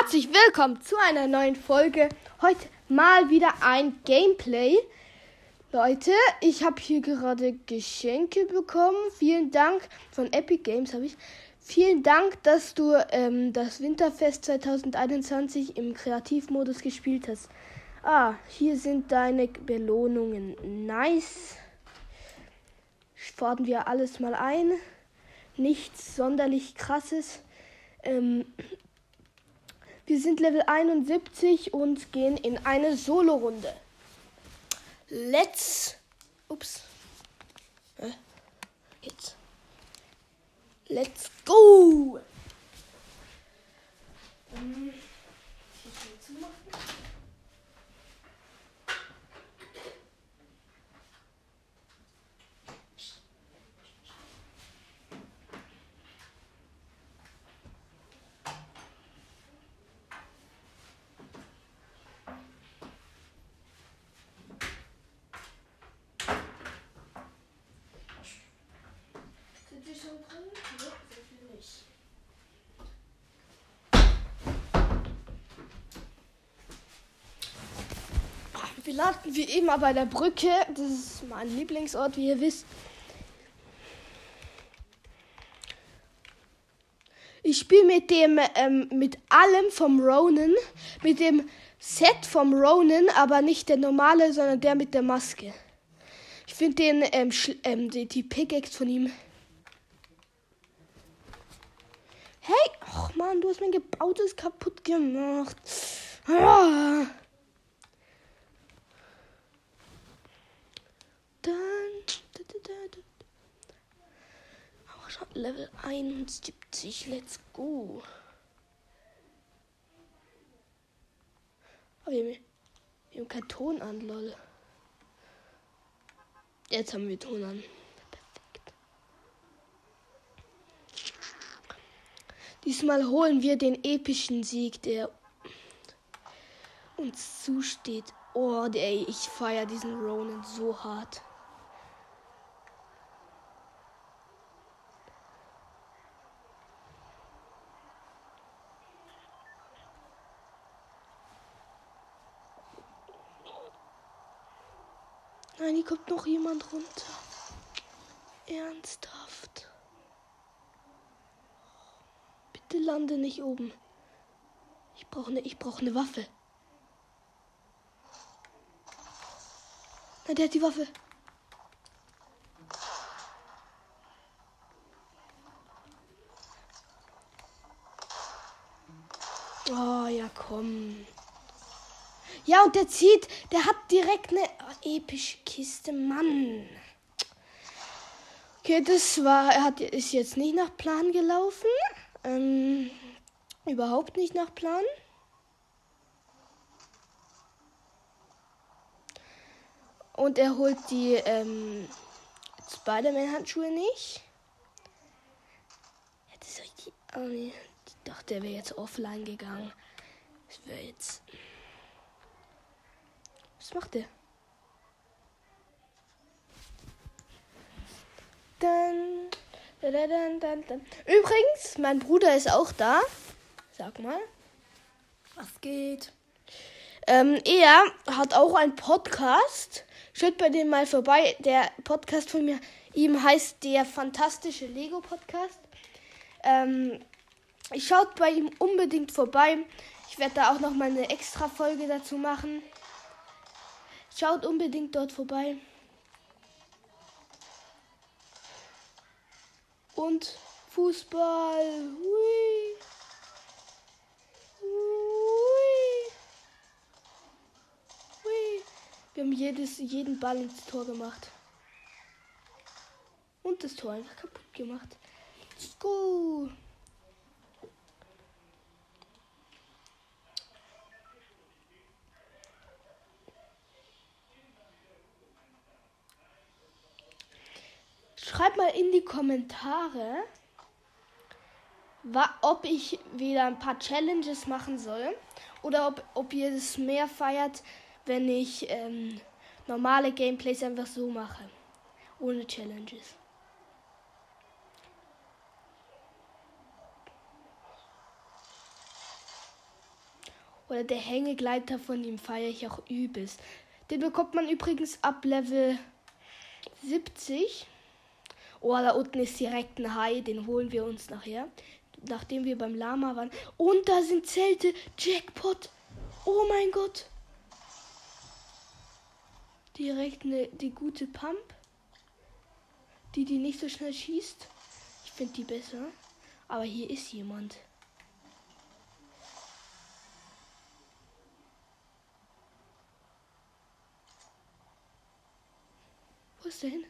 herzlich willkommen zu einer neuen Folge. Heute mal wieder ein Gameplay. Leute, ich habe hier gerade Geschenke bekommen. Vielen Dank von Epic Games habe ich. Vielen Dank, dass du ähm, das Winterfest 2021 im Kreativmodus gespielt hast. Ah, hier sind deine Belohnungen. Nice. Fordern wir alles mal ein. Nichts sonderlich krasses. Ähm, wir sind Level 71 und gehen in eine Solo-Runde. Let's. Ups. Jetzt. Let's go! Ähm, Wir landen wie immer bei der Brücke. Das ist mein Lieblingsort, wie ihr wisst. Ich spiele mit dem, ähm, mit allem vom Ronan, mit dem Set vom Ronan, aber nicht der normale, sondern der mit der Maske. Ich finde den, ähm, ähm, die, die Pickaxe von ihm. Hey, ach man, du hast mein gebautes kaputt gemacht. Ah. Oh, schon Level 71. Let's go. Oh, wir, haben, wir haben keinen Ton an, lol. Jetzt haben wir Ton an. Perfekt. Diesmal holen wir den epischen Sieg, der uns zusteht. Oh, ey, ich feiere diesen Ronan so hart. Nein, hier kommt noch jemand runter. Ernsthaft. Bitte lande nicht oben. Ich brauche eine brauch ne Waffe. Nein, der hat die Waffe. Oh, ja, komm. Ja, und der zieht, der hat direkt eine epische Kiste, Mann. Okay, das war, er hat, ist jetzt nicht nach Plan gelaufen. Ähm, überhaupt nicht nach Plan. Und er holt die ähm, Spider-Man-Handschuhe nicht. Ja, das ist richtig. Oh nee, ich dachte, er wäre jetzt offline gegangen. Das wäre jetzt. Was macht der? Dann, dann, dann, dann. Übrigens, mein Bruder ist auch da. Sag mal. Was geht? Ähm, er hat auch einen Podcast. Schaut bei dem mal vorbei. Der Podcast von mir, ihm heißt der fantastische Lego Podcast. Ähm, schaut bei ihm unbedingt vorbei. Ich werde da auch noch mal eine extra Folge dazu machen. Schaut unbedingt dort vorbei. Und Fußball. Hui. Hui. Hui. Wir haben jedes, jeden Ball ins Tor gemacht. Und das Tor einfach kaputt gemacht. Let's go. Schreibt mal in die Kommentare, ob ich wieder ein paar Challenges machen soll oder ob, ob ihr es mehr feiert, wenn ich ähm, normale Gameplays einfach so mache. Ohne Challenges. Oder der Hängegleiter von ihm feiere ich auch übelst. Den bekommt man übrigens ab Level 70. Oh, da unten ist direkt ein Hai, den holen wir uns nachher. Nachdem wir beim Lama waren. Und da sind Zelte. Jackpot. Oh mein Gott. Direkt eine, die gute Pump. Die, die nicht so schnell schießt. Ich finde die besser. Aber hier ist jemand. Wo ist der hin?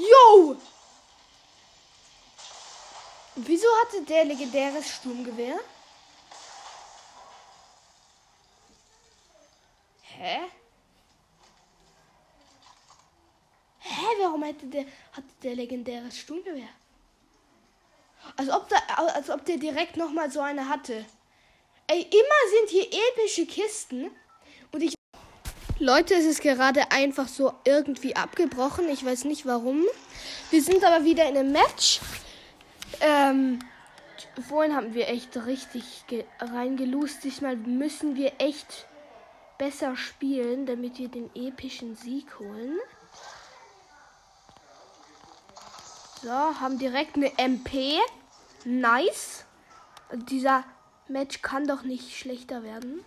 Yo! Wieso hatte der legendäres Sturmgewehr? Hä? Hä, warum hätte der, hatte der legendäres Sturmgewehr? Als ob, da, als ob der direkt nochmal so eine hatte. Ey, immer sind hier epische Kisten. Leute, es ist gerade einfach so irgendwie abgebrochen. Ich weiß nicht warum. Wir sind aber wieder in einem Match. Ähm, vorhin haben wir echt richtig reingelust. Diesmal müssen wir echt besser spielen, damit wir den epischen Sieg holen. So, haben direkt eine MP. Nice. Dieser Match kann doch nicht schlechter werden.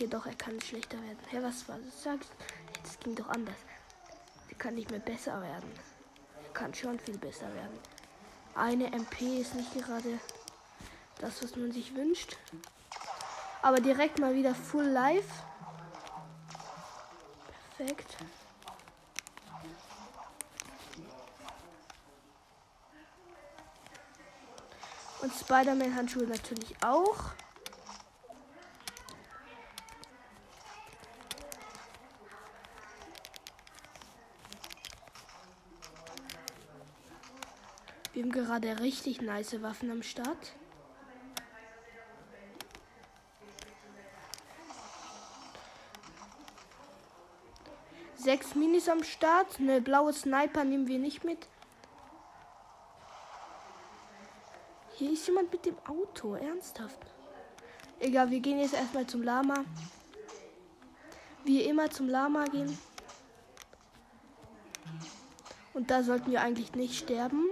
Okay, doch, er kann schlechter werden. Hä, hey, was war das? Sagst Das ging doch anders. Er kann nicht mehr besser werden. Er kann schon viel besser werden. Eine MP ist nicht gerade das, was man sich wünscht. Aber direkt mal wieder full life. Perfekt. Und Spider-Man-Handschuhe natürlich auch. Wir haben gerade richtig nice Waffen am Start. Sechs Minis am Start. Eine blaue Sniper nehmen wir nicht mit. Hier ist jemand mit dem Auto. Ernsthaft. Egal, wir gehen jetzt erstmal zum Lama. Wie immer zum Lama gehen. Und da sollten wir eigentlich nicht sterben.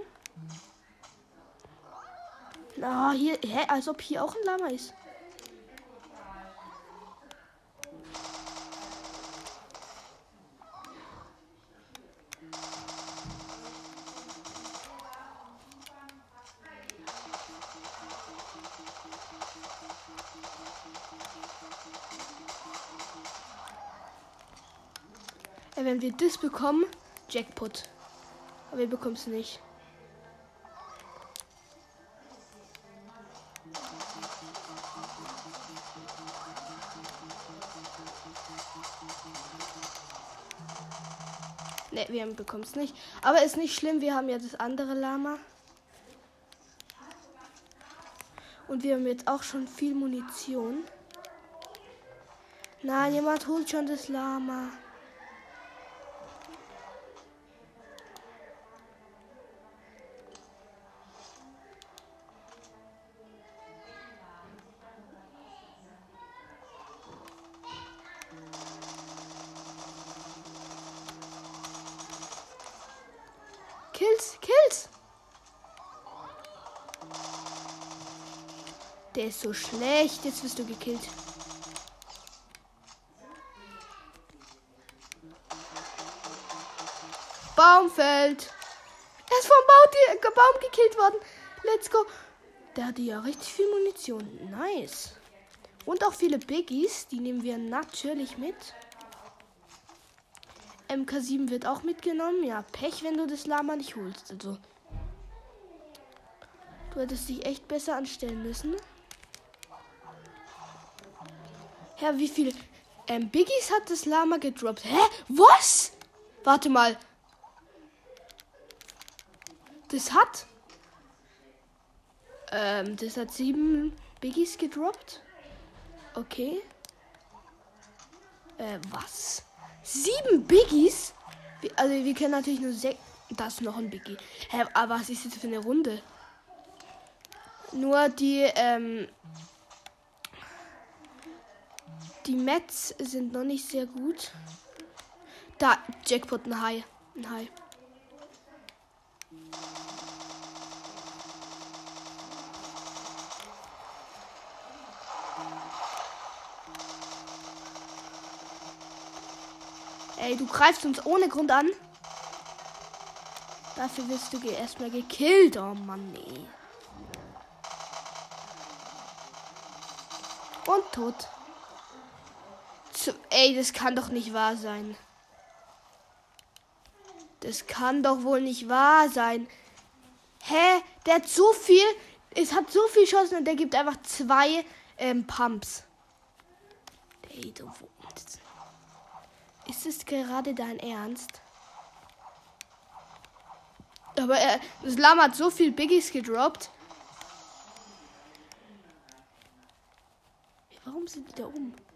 Na, hier, hä, als ob hier auch ein Lama ist. wenn wir das bekommen, Jackpot. Aber wir bekommen es nicht. Wir bekommen es nicht. Aber ist nicht schlimm, wir haben ja das andere Lama. Und wir haben jetzt auch schon viel Munition. Nein, jemand holt schon das Lama. Der ist so schlecht. Jetzt wirst du gekillt. Baum fällt. Er ist vom Baum, Baum gekillt worden. Let's go. Der hatte ja richtig viel Munition. Nice. Und auch viele Biggies. Die nehmen wir natürlich mit. MK7 wird auch mitgenommen. Ja, Pech, wenn du das Lama nicht holst. Also. Du hättest dich echt besser anstellen müssen. Herr, wie viele ähm, Biggies hat das Lama gedroppt? Hä? Was? Warte mal. Das hat. Ähm, das hat sieben Biggies gedroppt. Okay. Äh, was? Sieben Biggies? Also, wir kennen natürlich nur sechs. Das ist noch ein Biggie. Hä, aber was ist jetzt für eine Runde? Nur die, ähm, die Mets sind noch nicht sehr gut. Da, Jackpot, ein Hai. Ein Hai. Ey, du greifst uns ohne Grund an. Dafür wirst du erstmal gekillt. Oh Mann, nee. Und tot. Ey, das kann doch nicht wahr sein. Das kann doch wohl nicht wahr sein. Hä? Der hat so viel. Es hat so viel Chancen und der gibt einfach zwei ähm, Pumps. Ey, du. Ist es gerade dein Ernst? Aber er, das Lama hat so viel Biggies gedroppt. Warum sind die da oben?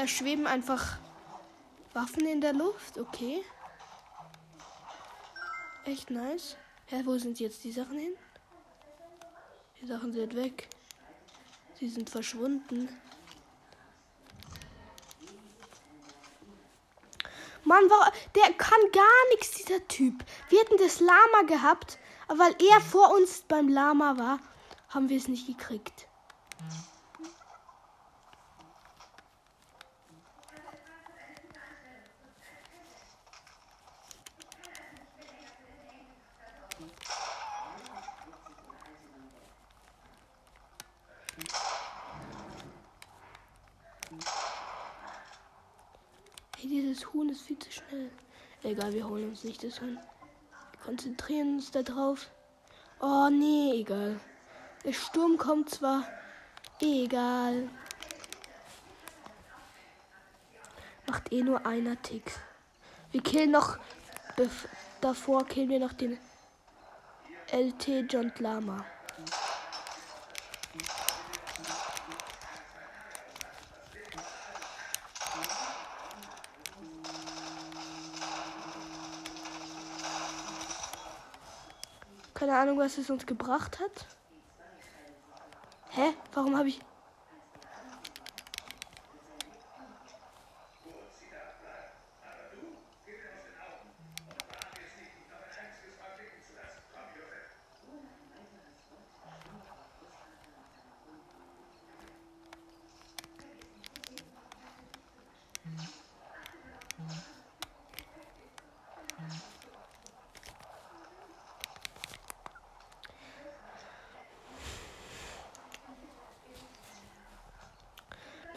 Da schweben einfach Waffen in der Luft. Okay. Echt nice. Hä, wo sind jetzt die Sachen hin? Die Sachen sind weg. Sie sind verschwunden. Mann, der kann gar nichts, dieser Typ. Wir hätten das Lama gehabt, aber weil er vor uns beim Lama war, haben wir es nicht gekriegt. Das Huhn ist viel zu schnell. Egal, wir holen uns nicht das Huhn. Wir konzentrieren uns da drauf. Oh, nee, egal. Der Sturm kommt zwar. Egal. Macht eh nur einer Tick. Wir killen noch. Davor killen wir noch den LT John Lama. Keine Ahnung, was es uns gebracht hat. Hä? Warum habe ich.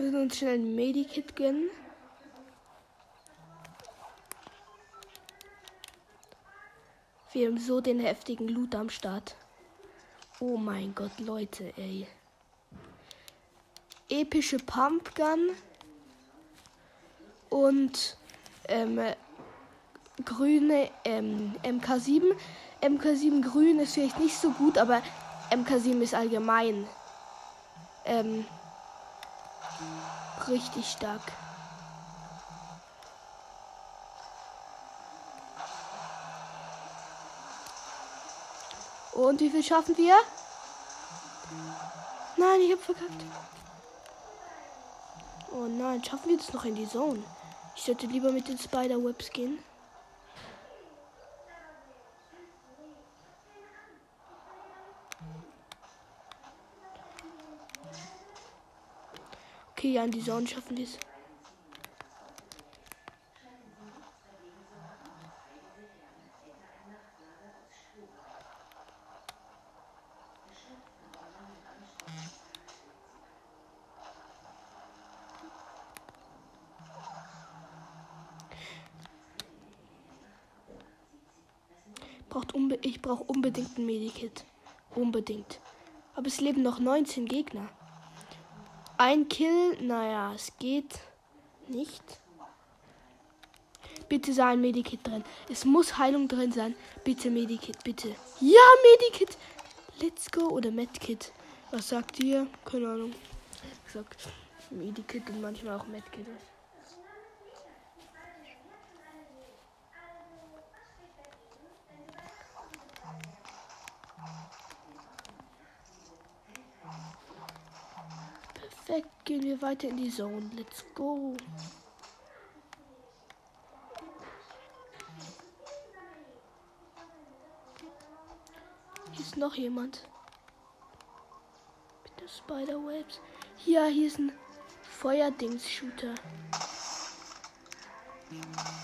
Wir müssen uns schnell ein Medikit gönnen. Wir haben so den heftigen Loot am Start. Oh mein Gott, Leute, ey. Epische Pumpgun. Und ähm, grüne ähm, MK7. MK7 grün ist vielleicht nicht so gut, aber MK7 ist allgemein ähm, richtig stark. Und wie viel schaffen wir? Nein, ich hab verkackt. Oh nein, schaffen wir das noch in die Zone? Ich sollte lieber mit den Spider-Webs gehen. Okay, ja, in die Zone schaffen wir es. Ich brauche unbedingt ein Medikit. Unbedingt. Aber es leben noch 19 Gegner. Ein Kill, naja, es geht nicht. Bitte sei ein Medikit drin. Es muss Heilung drin sein. Bitte Medikit, bitte. Ja, Medikit. Let's Go oder Medkit? Was sagt ihr? Keine Ahnung. Ich sag Medikit und manchmal auch Medkit. Perfekt, gehen wir weiter in die Zone. Let's go. Hier ist noch jemand. Bitte Spiderwebs. Ja, hier ist ein Feuerdings-Shooter. Wir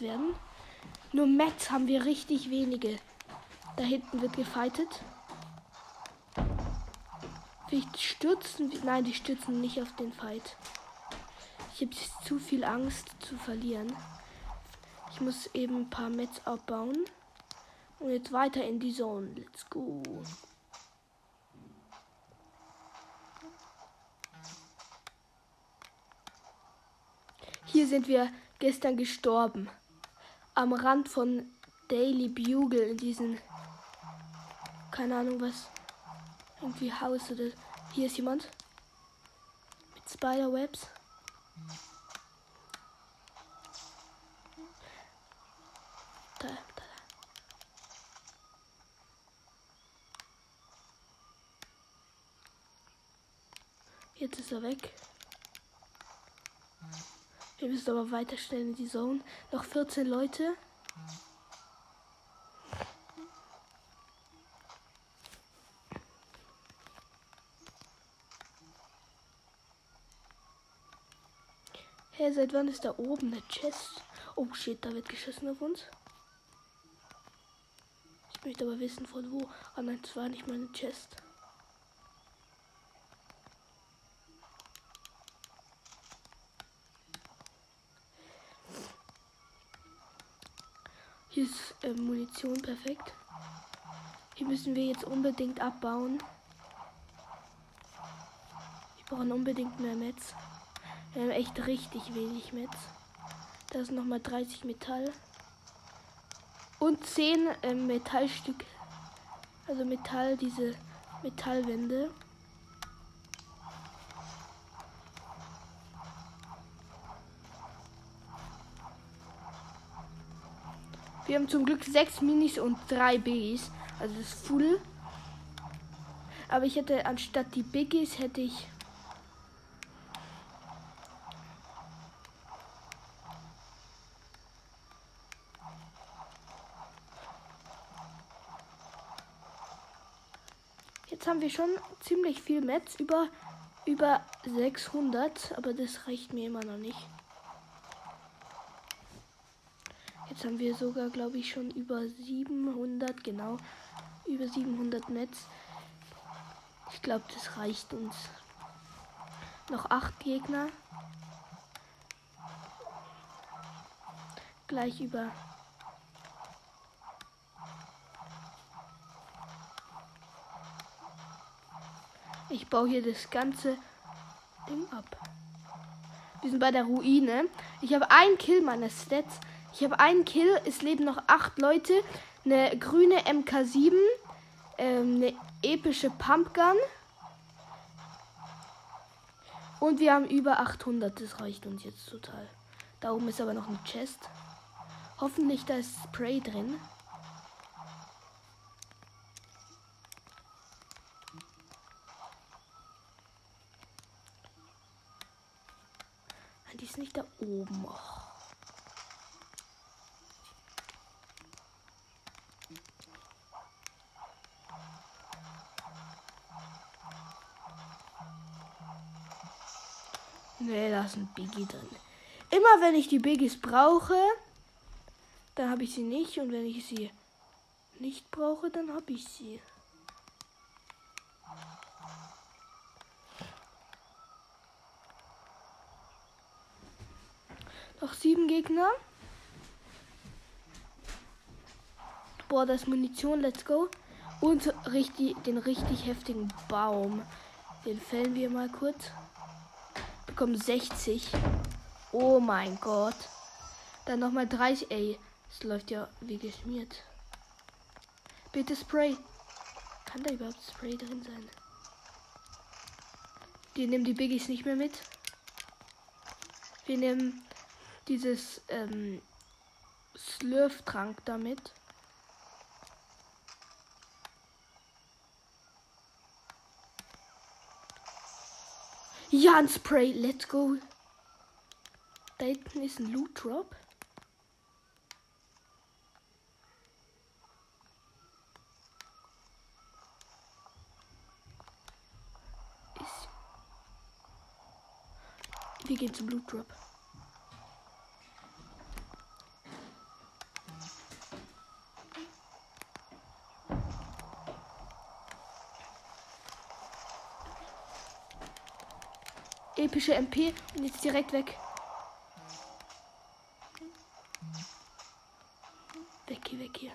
werden. Nur Mets haben wir richtig wenige. Da hinten wird gefightet. Vielleicht stürzen wir. Nein, die stürzen nicht auf den Fight. Ich habe zu viel Angst zu verlieren. Ich muss eben ein paar Mets abbauen. Und jetzt weiter in die Zone. Let's go. Hier sind wir gestern gestorben. Am Rand von Daily Bugle in diesen. Keine Ahnung was. Irgendwie Haus oder. Hier ist jemand. Mit Spiderwebs. Da, da, da. Jetzt ist er weg. Wir müssen aber weiter schnell in die Zone. Noch 14 Leute. Hey, seit wann ist da oben eine Chest? Oh shit, da wird geschossen auf uns. Ich möchte aber wissen von wo. Ah nein, das war nicht meine Chest. Hier ist äh, Munition perfekt. Hier müssen wir jetzt unbedingt abbauen. Wir brauchen unbedingt mehr Metz. Wir haben echt richtig wenig Metz. Da ist nochmal 30 Metall. Und 10 äh, Metallstücke. Also Metall, diese Metallwände. Wir haben zum Glück sechs Minis und drei Biggies. Also das ist full. Aber ich hätte anstatt die Biggies hätte ich. Jetzt haben wir schon ziemlich viel Metz, über, über 600, aber das reicht mir immer noch nicht. Jetzt haben wir sogar, glaube ich, schon über 700, genau, über 700 Netz. Ich glaube, das reicht uns. Noch acht Gegner. Gleich über. Ich baue hier das ganze Ding ab. Wir sind bei der Ruine. Ich habe einen Kill meiner Stats. Ich habe einen Kill. Es leben noch acht Leute. Eine grüne MK7. Ähm, eine epische Pumpgun. Und wir haben über 800. Das reicht uns jetzt total. Da oben ist aber noch eine Chest. Hoffentlich da ist Spray drin. Die ist nicht da oben. Oh. Nee, da ist ein Biggie drin. Immer wenn ich die Biggies brauche, dann habe ich sie nicht. Und wenn ich sie nicht brauche, dann habe ich sie. Noch sieben Gegner. Boah, das Munition, let's go. Und richtig, den richtig heftigen Baum. Den fällen wir mal kurz. Bekommen 60. Oh mein Gott. Dann nochmal 30. Ey, es läuft ja wie geschmiert. Bitte Spray. Kann da überhaupt Spray drin sein? Die nehmen die Biggies nicht mehr mit. Wir nehmen dieses ähm, Slurf-Trank damit. Ja, ein Spray. Let's go. Da hinten ist ein Loot Drop. Ist Wir gehen zum Loot Drop. Epische MP und jetzt direkt weg. Weg hier, weg hier.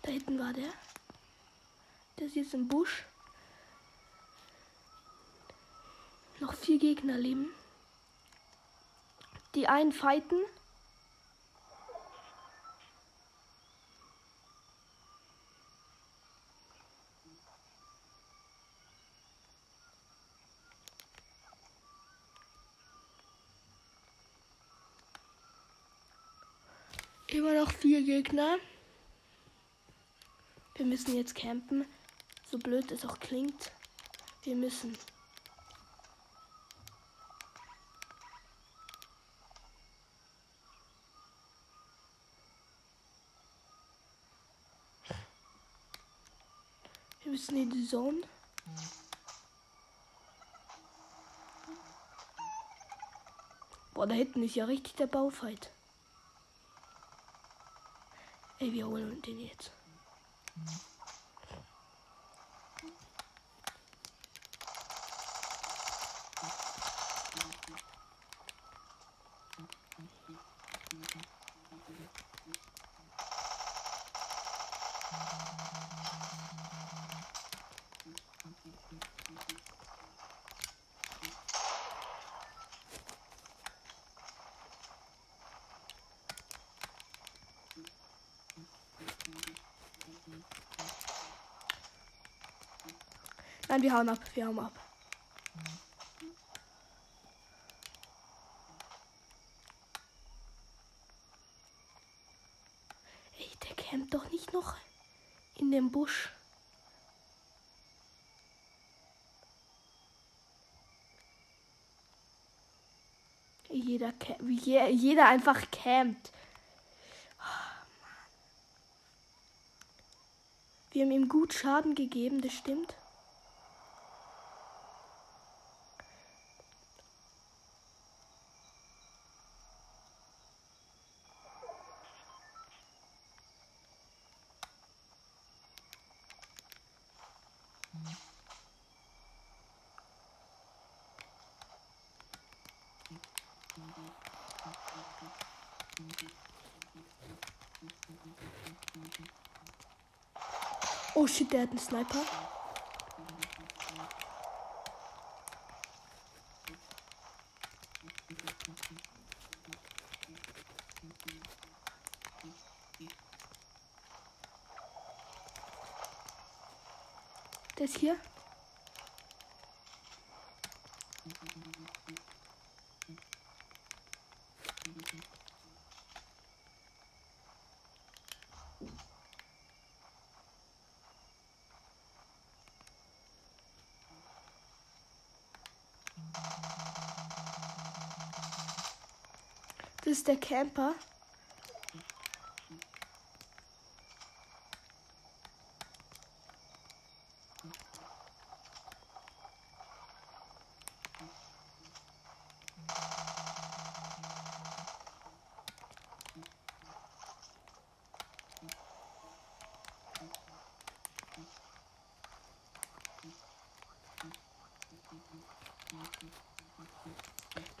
Da hinten war der. Der ist jetzt im Busch. Noch vier Gegner leben. Die einen fighten. Immer noch vier Gegner. Wir müssen jetzt campen. So blöd es auch klingt. Wir müssen. Wir müssen in die Zone. Boah, da hinten ist ja richtig der Baufight. Ey, wir holen den jetzt. Nein, wir hauen ab. Wir hauen ab. Ey, der campt doch nicht noch in dem Busch. Jeder, wie jeder einfach campt. Wir haben ihm gut Schaden gegeben, das stimmt. Oh shit, der hat einen Sniper. Ist hier. Das ist der Camper.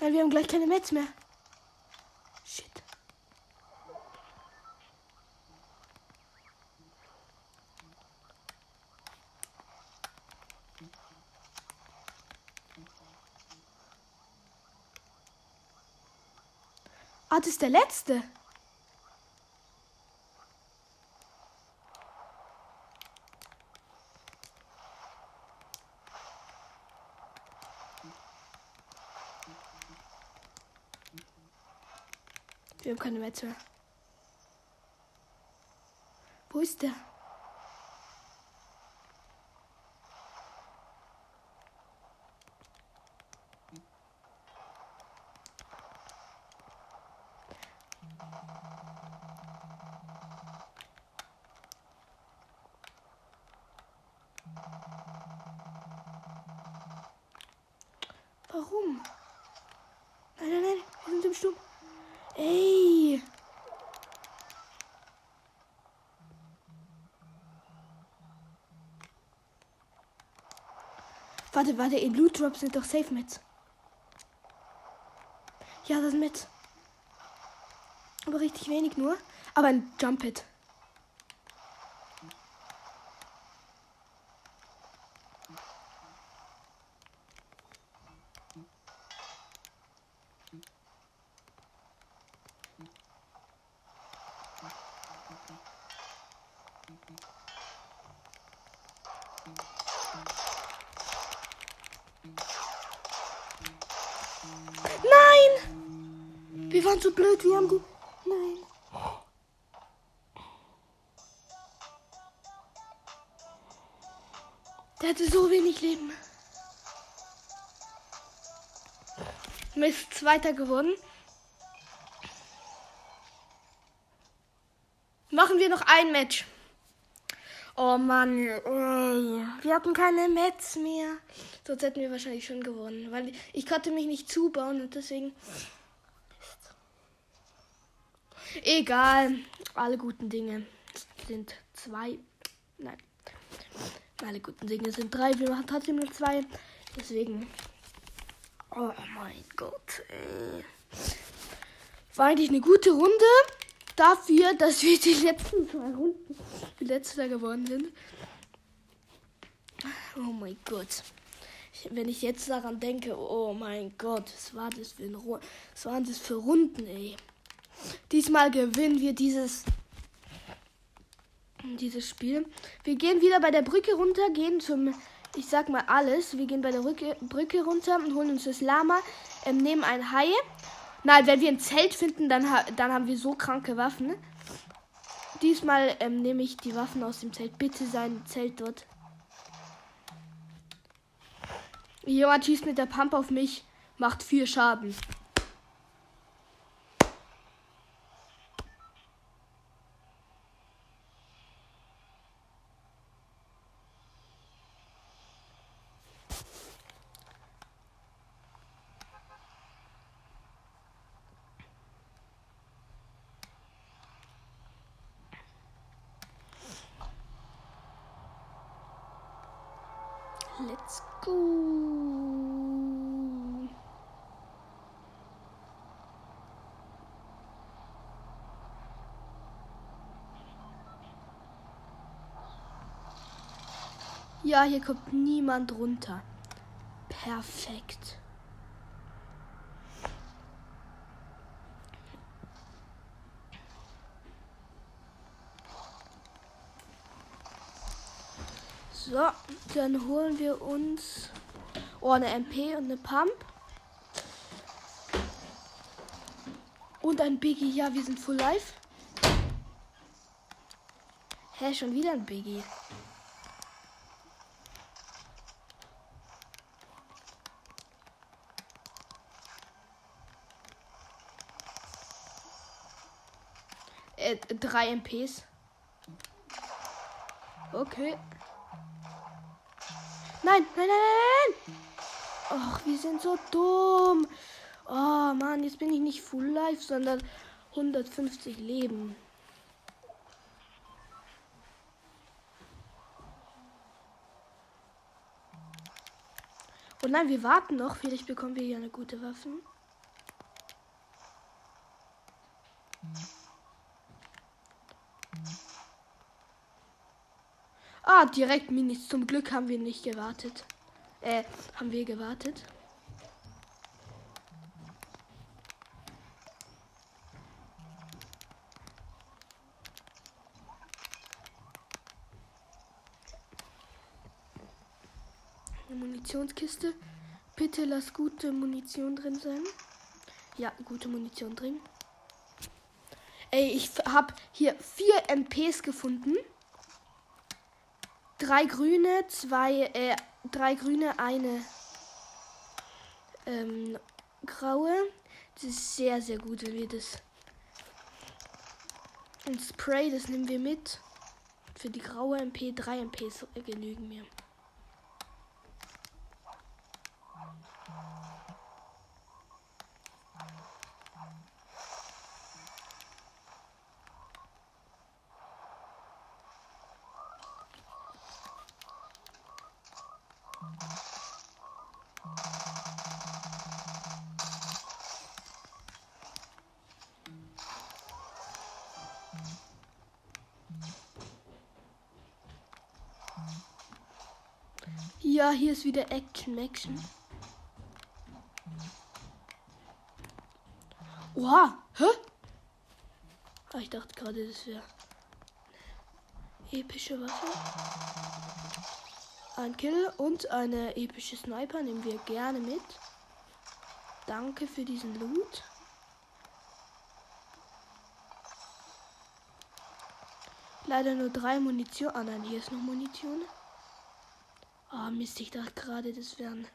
Weil wir haben gleich keine Metz mehr. Ah, das ist der letzte. Wir haben keine mehr. Wo ist der? Warte, warte, in Loot Drops sind doch safe mit. Ja, das ist mit. Aber richtig wenig nur. Aber ein Jump Hit. Blöd, wir haben die. Nein. Der hatte so wenig Leben. Mist, zweiter gewonnen. Machen wir noch ein Match. Oh Mann, wir hatten keine Mets mehr. Sonst hätten wir wahrscheinlich schon gewonnen, weil ich konnte mich nicht zubauen und deswegen. Egal, alle guten Dinge sind zwei. Nein, alle guten Dinge sind drei. Wir machen trotzdem nur zwei. Deswegen. Oh mein Gott, ey. War eigentlich eine gute Runde dafür, dass wir die letzten zwei Runden die letzte geworden sind. Oh mein Gott. Wenn ich jetzt daran denke, oh mein Gott, was war das für ein Ru was waren das für Runden, ey. Diesmal gewinnen wir dieses dieses Spiel. Wir gehen wieder bei der Brücke runter, gehen zum ich sag mal alles. Wir gehen bei der Brücke, Brücke runter und holen uns das Lama, ähm, nehmen ein Hai Nein, wenn wir ein Zelt finden, dann, dann haben wir so kranke Waffen. Diesmal ähm, nehme ich die Waffen aus dem Zelt. Bitte sein Zelt dort. Jemand schießt mit der Pump auf mich, macht vier Schaden. Let's go. Ja, hier kommt niemand runter. Perfekt. So, dann holen wir uns oh, eine MP und eine Pump. Und ein Biggie. Ja, wir sind full life. Hä, schon wieder ein Biggie. Äh, drei MPs. Okay. Nein, nein, nein, nein. Ach, wir sind so dumm. Oh Mann, jetzt bin ich nicht full life, sondern 150 Leben. Und nein, wir warten noch. Vielleicht bekommen wir hier eine gute Waffe. Oha, direkt Minis. Zum Glück haben wir nicht gewartet. Äh, haben wir gewartet. Eine Munitionskiste. Bitte lass gute Munition drin sein. Ja, gute Munition drin. Ey, ich habe hier vier MPs gefunden. Drei grüne, zwei, äh, drei grüne, eine ähm, graue. Das ist sehr, sehr gut, wenn wir das. Und Spray, das nehmen wir mit. Für die graue MP, drei MPs genügen mir. Hier ist wieder Action, Action. Oha, hä? Ah, ich dachte gerade, das wäre epische Waffe. Ein Kill und eine epische Sniper nehmen wir gerne mit. Danke für diesen Loot. Leider nur drei Munition. Ah nein, hier ist noch Munition. Ah, oh, Mist, ich dachte gerade, das wären.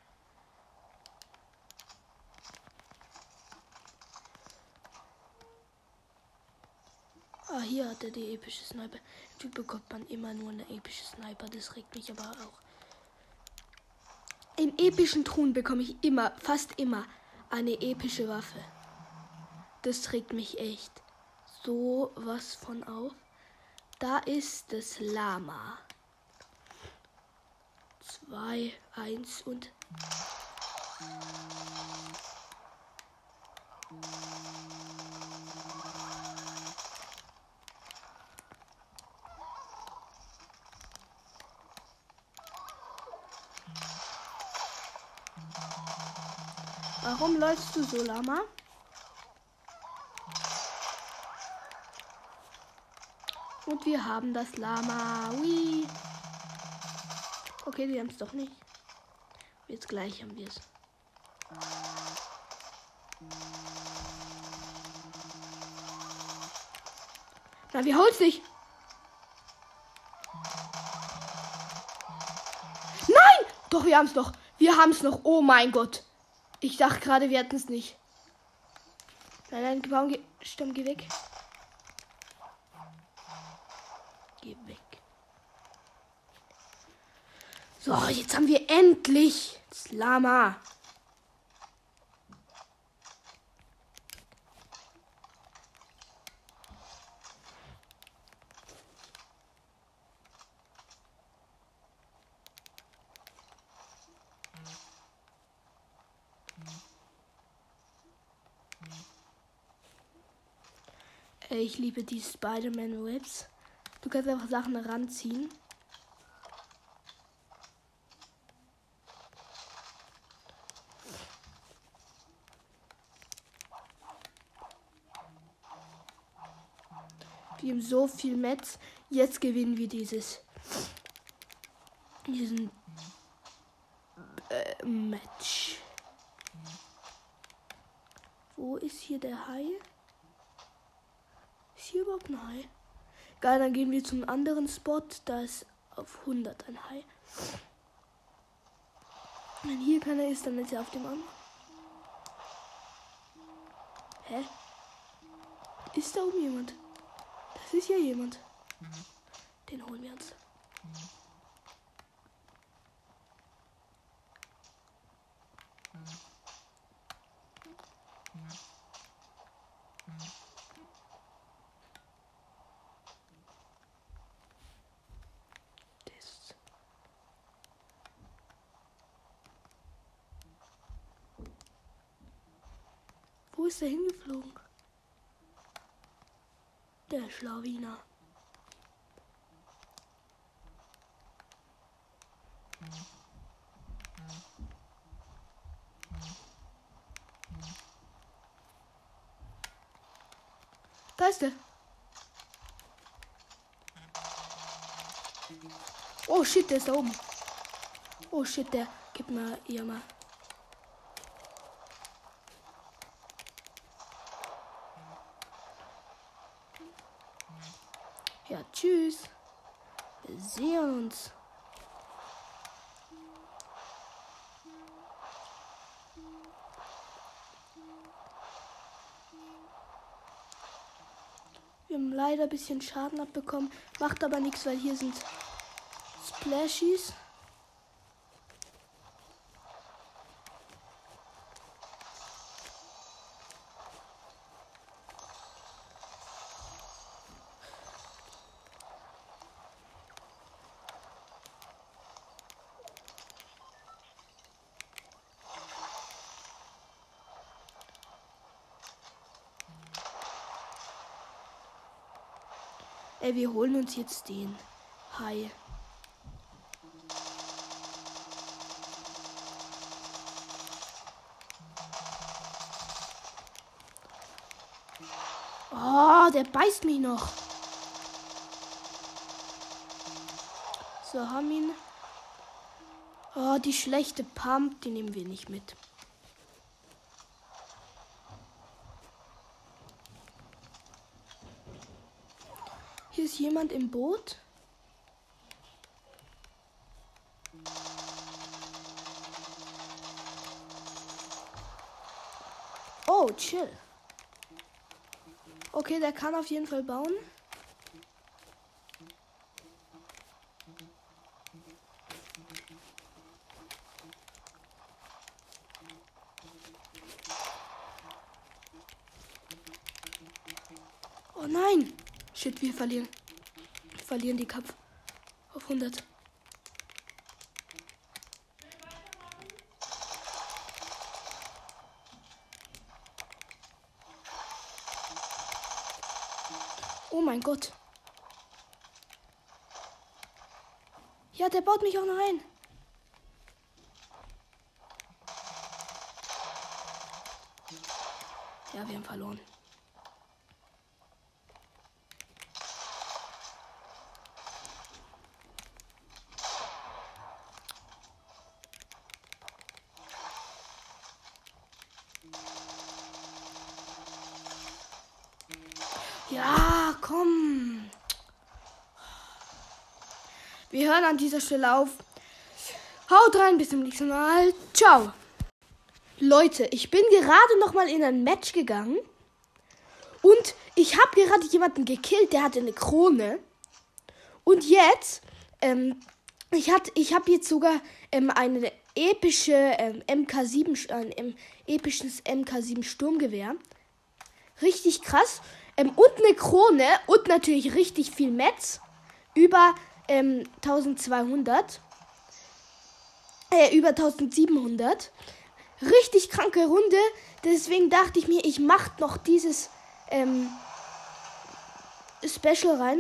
Ah, hier hat er die epische Sniper. Wie bekommt man immer nur eine epische Sniper? Das regt mich aber auch. In epischen Truhen bekomme ich immer, fast immer, eine epische Waffe. Das regt mich echt so was von auf. Da ist das Lama. 2, 1 und. Warum läufst du so, Lama? Und wir haben das Lama. Whee. Okay, wir haben es doch nicht. Jetzt gleich haben wir es. Na, wir holen nicht. Nein! Doch, wir haben es noch. Wir haben es noch. Oh mein Gott. Ich dachte gerade, wir hätten es nicht. Nein, nein, Baum, geh, Stamm, geh weg. Geh weg. So, jetzt haben wir endlich das Lama. Ich liebe die Spider-Man-Webs. Du kannst einfach Sachen ranziehen. So viel Metz. Jetzt gewinnen wir dieses. Diesen äh, Match. Wo ist hier der Hai? Ist hier überhaupt ein Hai? Geil, dann gehen wir zum anderen Spot. Da ist auf 100 ein Hai. Wenn hier keiner ist, dann ist er auf dem anderen. Hä? Ist da oben jemand? Ist ja jemand. Den holen wir uns. Schlawiner. Da ist der. Oh shit, der ist da oben. Oh shit, der. Gib mal ihr mal. Leider ein bisschen Schaden abbekommen. Macht aber nichts, weil hier sind Splashies. Wir holen uns jetzt den Hai. Oh, der beißt mich noch. So, haben ihn. Oh, die schlechte Pump, die nehmen wir nicht mit. Jemand im Boot. Oh, chill. Okay, der kann auf jeden Fall bauen. Oh nein! Shit, wir verlieren. Verlieren die Kampf. Auf 100. Oh mein Gott. Ja, der baut mich auch noch ein. Ja, wir haben verloren. Ja, komm. Wir hören an dieser Stelle auf. Haut rein, bis zum nächsten Mal. Ciao. Leute, ich bin gerade noch mal in ein Match gegangen. Und ich habe gerade jemanden gekillt, der hatte eine Krone. Und jetzt, ähm, ich, hat, ich habe jetzt sogar ähm, eine epische ähm, MK7, ein ähm, episches MK7 Sturmgewehr. Richtig krass. Ähm, und eine Krone und natürlich richtig viel Metz. Über ähm, 1200. Äh, über 1700. Richtig kranke Runde. Deswegen dachte ich mir, ich mache noch dieses ähm, Special rein.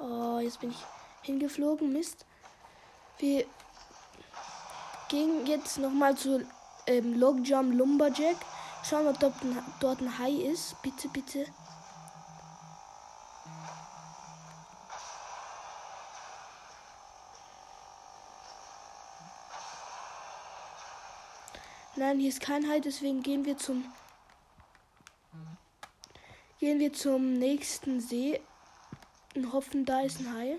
Oh, jetzt bin ich hingeflogen. Mist. Wir gehen jetzt nochmal zu ähm, Logjam Lumberjack. Schauen, ob dort ein, dort ein Hai ist. Bitte, bitte. Nein, hier ist kein Hai, deswegen gehen wir zum gehen wir zum nächsten See und hoffen, da ist ein Hai.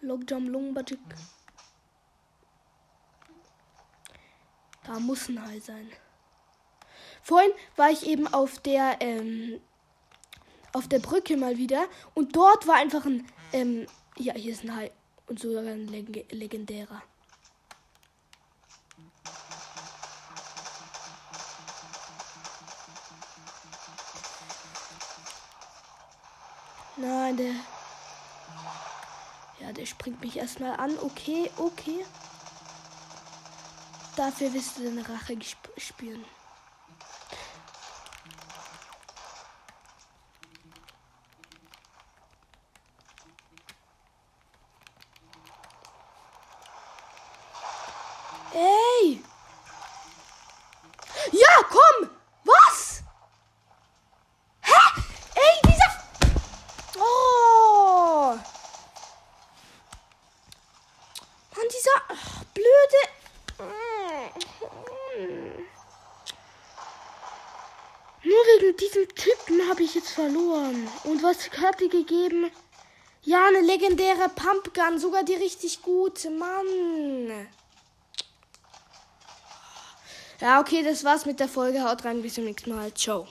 Logjam Lungbajik. Da muss ein Hai sein. Vorhin war ich eben auf der ähm, auf der Brücke mal wieder und dort war einfach ein ähm, ja hier ist ein Hai und sogar ein Leg legendärer. Nein, der ja, der springt mich erstmal an. Okay, okay. Dafür wirst du deine Rache spüren. dieser ach, blöde. Nur wegen diesem Typen habe ich jetzt verloren. Und was hat die gegeben? Ja, eine legendäre Pumpgun, sogar die richtig gute. Mann. Ja, okay, das war's mit der Folge. Haut rein, bis zum nächsten Mal. Ciao.